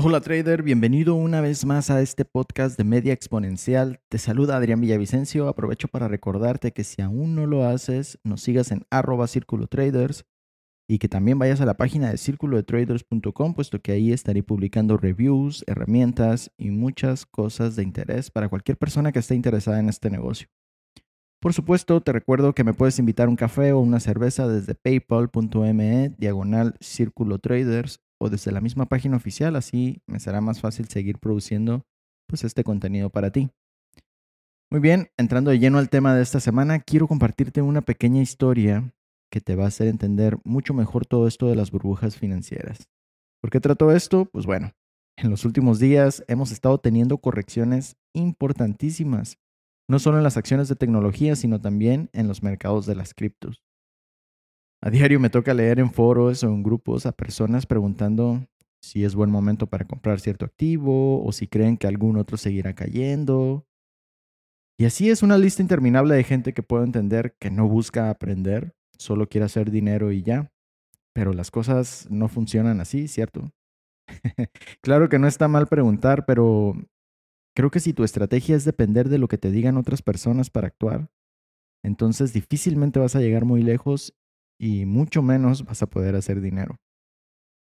Hola trader, bienvenido una vez más a este podcast de Media Exponencial. Te saluda Adrián Villavicencio. Aprovecho para recordarte que si aún no lo haces, nos sigas en arroba círculo y que también vayas a la página de círculodetraders.com, puesto que ahí estaré publicando reviews, herramientas y muchas cosas de interés para cualquier persona que esté interesada en este negocio. Por supuesto, te recuerdo que me puedes invitar un café o una cerveza desde paypal.me diagonal círculo o desde la misma página oficial, así me será más fácil seguir produciendo pues este contenido para ti. Muy bien, entrando de lleno al tema de esta semana, quiero compartirte una pequeña historia que te va a hacer entender mucho mejor todo esto de las burbujas financieras. ¿Por qué trato esto? Pues bueno, en los últimos días hemos estado teniendo correcciones importantísimas, no solo en las acciones de tecnología, sino también en los mercados de las criptos. A diario me toca leer en foros o en grupos a personas preguntando si es buen momento para comprar cierto activo o si creen que algún otro seguirá cayendo. Y así es una lista interminable de gente que puedo entender que no busca aprender, solo quiere hacer dinero y ya. Pero las cosas no funcionan así, ¿cierto? claro que no está mal preguntar, pero creo que si tu estrategia es depender de lo que te digan otras personas para actuar, entonces difícilmente vas a llegar muy lejos y mucho menos vas a poder hacer dinero.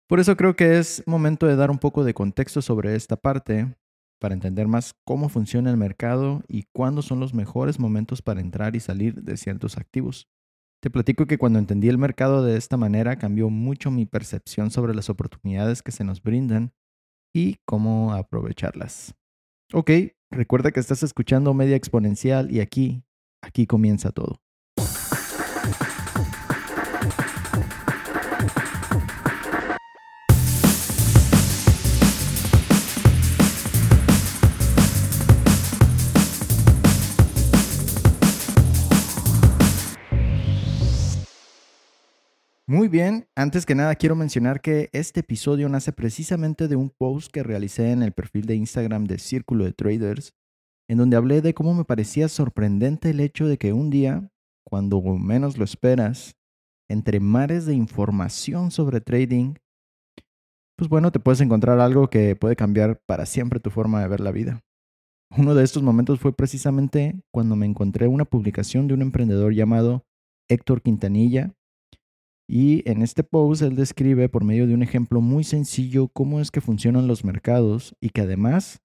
Por eso creo que es momento de dar un poco de contexto sobre esta parte para entender más cómo funciona el mercado y cuándo son los mejores momentos para entrar y salir de ciertos activos. Te platico que cuando entendí el mercado de esta manera cambió mucho mi percepción sobre las oportunidades que se nos brindan y cómo aprovecharlas. Ok, recuerda que estás escuchando Media Exponencial y aquí, aquí comienza todo. Muy bien, antes que nada quiero mencionar que este episodio nace precisamente de un post que realicé en el perfil de Instagram de Círculo de Traders, en donde hablé de cómo me parecía sorprendente el hecho de que un día, cuando menos lo esperas, entre mares de información sobre trading, pues bueno, te puedes encontrar algo que puede cambiar para siempre tu forma de ver la vida. Uno de estos momentos fue precisamente cuando me encontré una publicación de un emprendedor llamado Héctor Quintanilla, y en este post él describe por medio de un ejemplo muy sencillo cómo es que funcionan los mercados y que además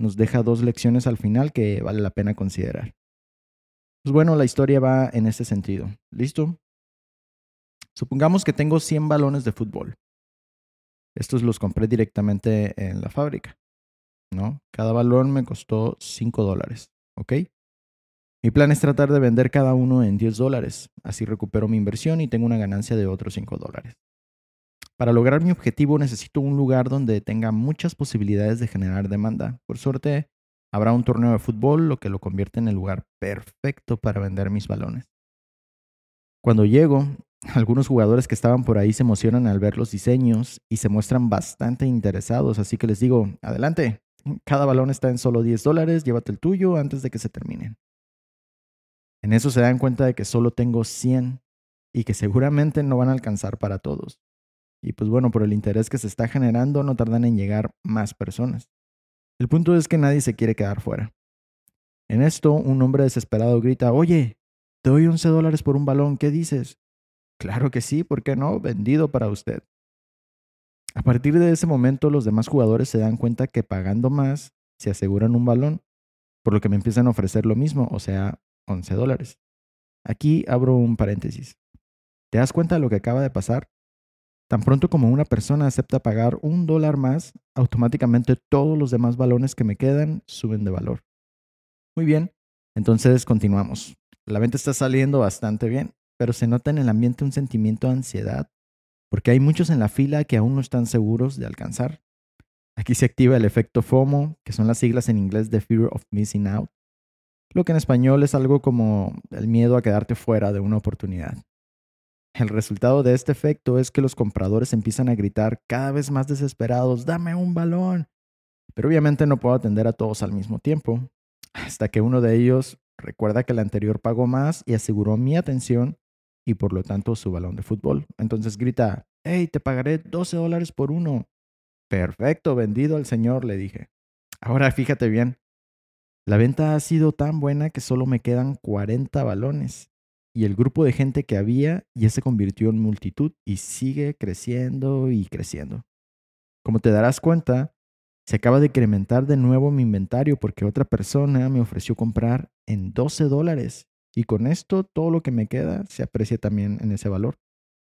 nos deja dos lecciones al final que vale la pena considerar. Pues bueno, la historia va en este sentido. ¿Listo? Supongamos que tengo 100 balones de fútbol. Estos los compré directamente en la fábrica. ¿no? Cada balón me costó 5 dólares. ¿Ok? Mi plan es tratar de vender cada uno en 10 dólares. Así recupero mi inversión y tengo una ganancia de otros 5 dólares. Para lograr mi objetivo necesito un lugar donde tenga muchas posibilidades de generar demanda. Por suerte, habrá un torneo de fútbol, lo que lo convierte en el lugar perfecto para vender mis balones. Cuando llego, algunos jugadores que estaban por ahí se emocionan al ver los diseños y se muestran bastante interesados, así que les digo, adelante, cada balón está en solo 10 dólares, llévate el tuyo antes de que se terminen. En eso se dan cuenta de que solo tengo 100 y que seguramente no van a alcanzar para todos. Y pues bueno, por el interés que se está generando no tardan en llegar más personas. El punto es que nadie se quiere quedar fuera. En esto, un hombre desesperado grita, oye, te doy 11 dólares por un balón, ¿qué dices? Claro que sí, ¿por qué no? Vendido para usted. A partir de ese momento, los demás jugadores se dan cuenta que pagando más se aseguran un balón, por lo que me empiezan a ofrecer lo mismo, o sea, 11 dólares. Aquí abro un paréntesis. ¿Te das cuenta de lo que acaba de pasar? Tan pronto como una persona acepta pagar un dólar más, automáticamente todos los demás balones que me quedan suben de valor. Muy bien, entonces continuamos. La venta está saliendo bastante bien, pero se nota en el ambiente un sentimiento de ansiedad, porque hay muchos en la fila que aún no están seguros de alcanzar. Aquí se activa el efecto FOMO, que son las siglas en inglés de Fear of Missing Out, lo que en español es algo como el miedo a quedarte fuera de una oportunidad. El resultado de este efecto es que los compradores empiezan a gritar cada vez más desesperados, dame un balón. Pero obviamente no puedo atender a todos al mismo tiempo, hasta que uno de ellos recuerda que el anterior pagó más y aseguró mi atención y por lo tanto su balón de fútbol. Entonces grita, hey, te pagaré 12 dólares por uno. Perfecto, vendido al señor, le dije. Ahora fíjate bien, la venta ha sido tan buena que solo me quedan 40 balones. Y el grupo de gente que había ya se convirtió en multitud y sigue creciendo y creciendo. Como te darás cuenta, se acaba de incrementar de nuevo mi inventario porque otra persona me ofreció comprar en 12 dólares. Y con esto todo lo que me queda se aprecia también en ese valor.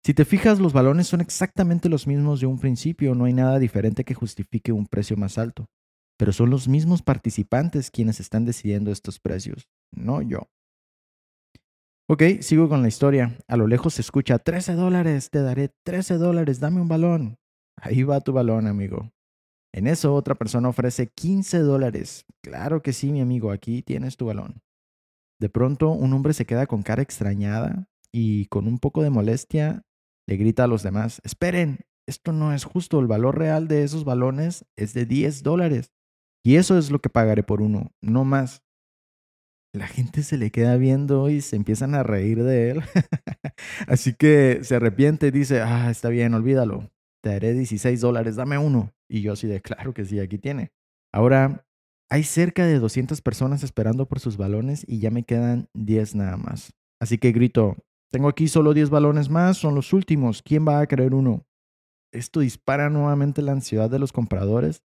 Si te fijas, los balones son exactamente los mismos de un principio, no hay nada diferente que justifique un precio más alto. Pero son los mismos participantes quienes están decidiendo estos precios, no yo. Ok, sigo con la historia. A lo lejos se escucha 13 dólares, te daré 13 dólares, dame un balón. Ahí va tu balón, amigo. En eso otra persona ofrece 15 dólares. Claro que sí, mi amigo, aquí tienes tu balón. De pronto un hombre se queda con cara extrañada y con un poco de molestia le grita a los demás, esperen, esto no es justo, el valor real de esos balones es de 10 dólares. Y eso es lo que pagaré por uno, no más. La gente se le queda viendo y se empiezan a reír de él. Así que se arrepiente y dice, ah, está bien, olvídalo. Te daré 16 dólares, dame uno. Y yo así de, claro que sí, aquí tiene. Ahora, hay cerca de 200 personas esperando por sus balones y ya me quedan 10 nada más. Así que grito, tengo aquí solo 10 balones más, son los últimos. ¿Quién va a querer uno? Esto dispara nuevamente la ansiedad de los compradores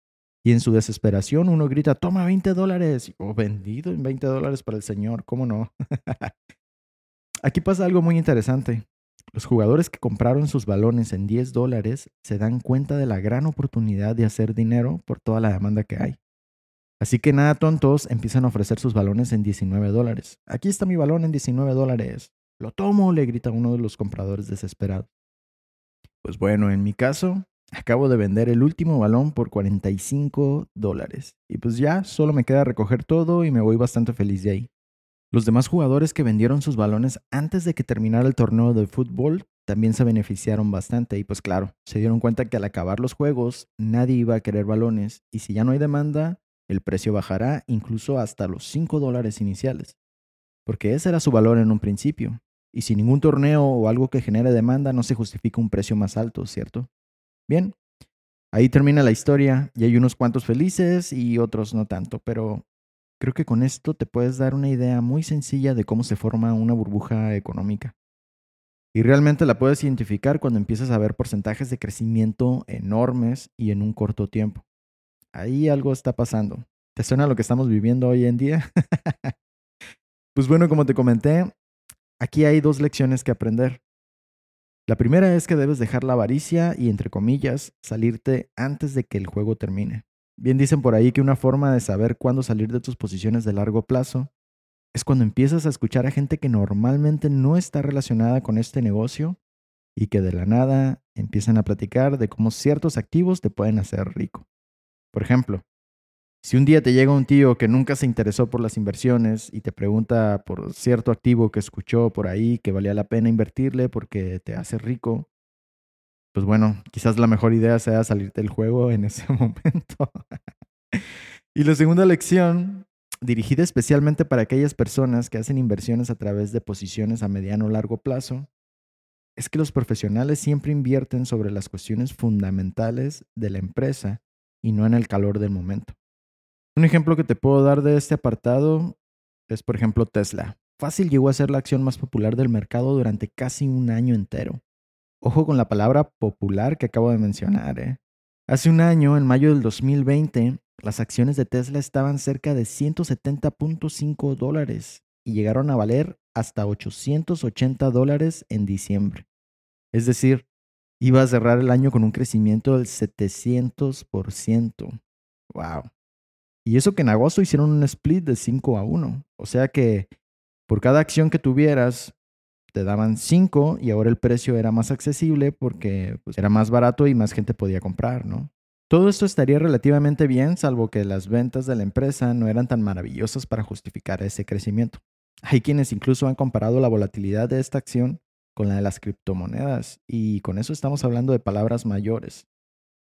y en su desesperación uno grita, toma 20 dólares. O vendido en 20 dólares para el señor, ¿cómo no? aquí pasa algo muy interesante. Los jugadores que compraron sus balones en 10 dólares se dan cuenta de la gran oportunidad de hacer dinero por toda la demanda que hay. Así que nada tontos empiezan a ofrecer sus balones en 19 dólares. Aquí está mi balón en 19 dólares. Lo tomo, le grita uno de los compradores desesperados. Pues bueno, en mi caso, acabo de vender el último balón por 45 dólares. Y pues ya, solo me queda recoger todo y me voy bastante feliz de ahí. Los demás jugadores que vendieron sus balones antes de que terminara el torneo de fútbol también se beneficiaron bastante y pues claro, se dieron cuenta que al acabar los juegos nadie iba a querer balones y si ya no hay demanda, el precio bajará incluso hasta los 5 dólares iniciales, porque ese era su valor en un principio. Y sin ningún torneo o algo que genere demanda no se justifica un precio más alto, ¿cierto? Bien, ahí termina la historia y hay unos cuantos felices y otros no tanto, pero creo que con esto te puedes dar una idea muy sencilla de cómo se forma una burbuja económica. Y realmente la puedes identificar cuando empiezas a ver porcentajes de crecimiento enormes y en un corto tiempo. Ahí algo está pasando. ¿Te suena lo que estamos viviendo hoy en día? pues bueno, como te comenté, Aquí hay dos lecciones que aprender. La primera es que debes dejar la avaricia y, entre comillas, salirte antes de que el juego termine. Bien dicen por ahí que una forma de saber cuándo salir de tus posiciones de largo plazo es cuando empiezas a escuchar a gente que normalmente no está relacionada con este negocio y que de la nada empiezan a platicar de cómo ciertos activos te pueden hacer rico. Por ejemplo, si un día te llega un tío que nunca se interesó por las inversiones y te pregunta por cierto activo que escuchó por ahí que valía la pena invertirle porque te hace rico, pues bueno, quizás la mejor idea sea salirte del juego en ese momento. y la segunda lección, dirigida especialmente para aquellas personas que hacen inversiones a través de posiciones a mediano o largo plazo, es que los profesionales siempre invierten sobre las cuestiones fundamentales de la empresa y no en el calor del momento. Un ejemplo que te puedo dar de este apartado es, por ejemplo, Tesla. Fácil llegó a ser la acción más popular del mercado durante casi un año entero. Ojo con la palabra popular que acabo de mencionar. ¿eh? Hace un año, en mayo del 2020, las acciones de Tesla estaban cerca de 170.5 dólares y llegaron a valer hasta 880 dólares en diciembre. Es decir, iba a cerrar el año con un crecimiento del 700%. ¡Wow! Y eso que en agosto hicieron un split de 5 a 1. O sea que por cada acción que tuvieras, te daban 5 y ahora el precio era más accesible porque pues, era más barato y más gente podía comprar, ¿no? Todo esto estaría relativamente bien, salvo que las ventas de la empresa no eran tan maravillosas para justificar ese crecimiento. Hay quienes incluso han comparado la volatilidad de esta acción con la de las criptomonedas, y con eso estamos hablando de palabras mayores.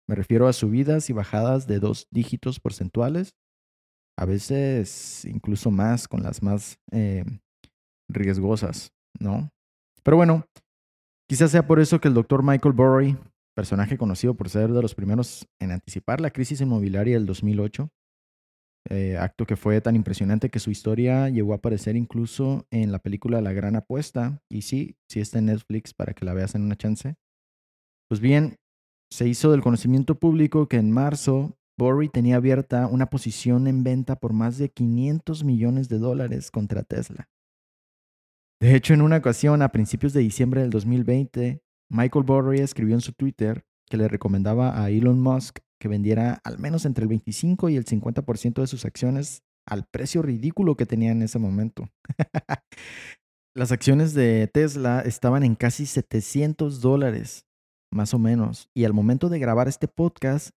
Me refiero a subidas y bajadas de dos dígitos porcentuales, a veces incluso más con las más eh, riesgosas, ¿no? Pero bueno, quizás sea por eso que el doctor Michael Burry personaje conocido por ser de los primeros en anticipar la crisis inmobiliaria del 2008, eh, acto que fue tan impresionante que su historia llegó a aparecer incluso en la película La Gran Apuesta, y sí, sí está en Netflix para que la veas en una chance. Pues bien, se hizo del conocimiento público que en marzo Borry tenía abierta una posición en venta por más de 500 millones de dólares contra Tesla. De hecho, en una ocasión, a principios de diciembre del 2020, Michael Borry escribió en su Twitter que le recomendaba a Elon Musk que vendiera al menos entre el 25 y el 50% de sus acciones al precio ridículo que tenía en ese momento. Las acciones de Tesla estaban en casi 700 dólares, más o menos, y al momento de grabar este podcast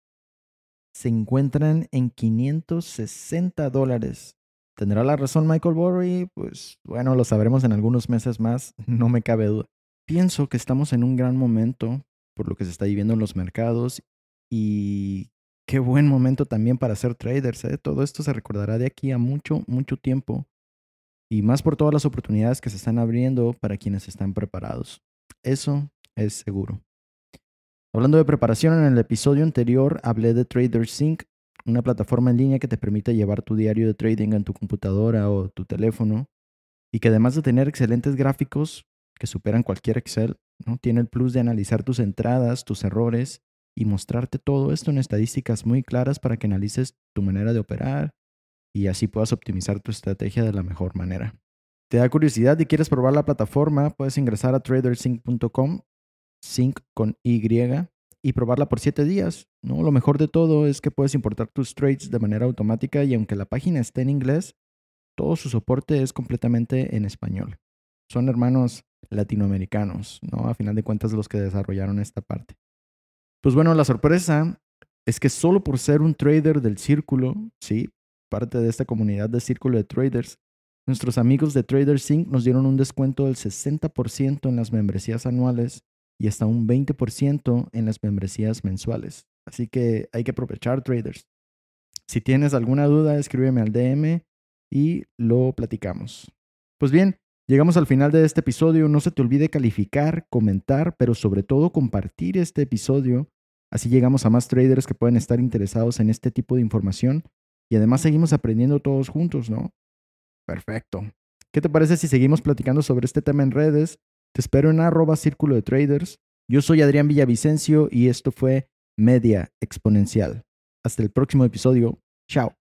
se encuentran en 560 dólares. ¿Tendrá la razón Michael Burry? Pues bueno, lo sabremos en algunos meses más, no me cabe duda. Pienso que estamos en un gran momento por lo que se está viviendo en los mercados y qué buen momento también para ser traders. ¿eh? Todo esto se recordará de aquí a mucho, mucho tiempo. Y más por todas las oportunidades que se están abriendo para quienes están preparados. Eso es seguro. Hablando de preparación, en el episodio anterior hablé de TraderSync, una plataforma en línea que te permite llevar tu diario de trading en tu computadora o tu teléfono y que además de tener excelentes gráficos que superan cualquier Excel, ¿no? tiene el plus de analizar tus entradas, tus errores y mostrarte todo esto en estadísticas muy claras para que analices tu manera de operar y así puedas optimizar tu estrategia de la mejor manera. ¿Te da curiosidad y quieres probar la plataforma? Puedes ingresar a tradersync.com, sync con Y, y probarla por 7 días. ¿no? Lo mejor de todo es que puedes importar tus trades de manera automática y aunque la página esté en inglés, todo su soporte es completamente en español. Son hermanos latinoamericanos, ¿no? A final de cuentas los que desarrollaron esta parte. Pues bueno, la sorpresa es que solo por ser un trader del círculo, sí, parte de esta comunidad de círculo de traders, nuestros amigos de Traders Inc. nos dieron un descuento del 60% en las membresías anuales y hasta un 20% en las membresías mensuales. Así que hay que aprovechar traders. Si tienes alguna duda, escríbeme al DM y lo platicamos. Pues bien, Llegamos al final de este episodio. No se te olvide calificar, comentar, pero sobre todo compartir este episodio. Así llegamos a más traders que pueden estar interesados en este tipo de información y además seguimos aprendiendo todos juntos, ¿no? Perfecto. ¿Qué te parece si seguimos platicando sobre este tema en redes? Te espero en arroba círculo de traders. Yo soy Adrián Villavicencio y esto fue Media Exponencial. Hasta el próximo episodio. Chao.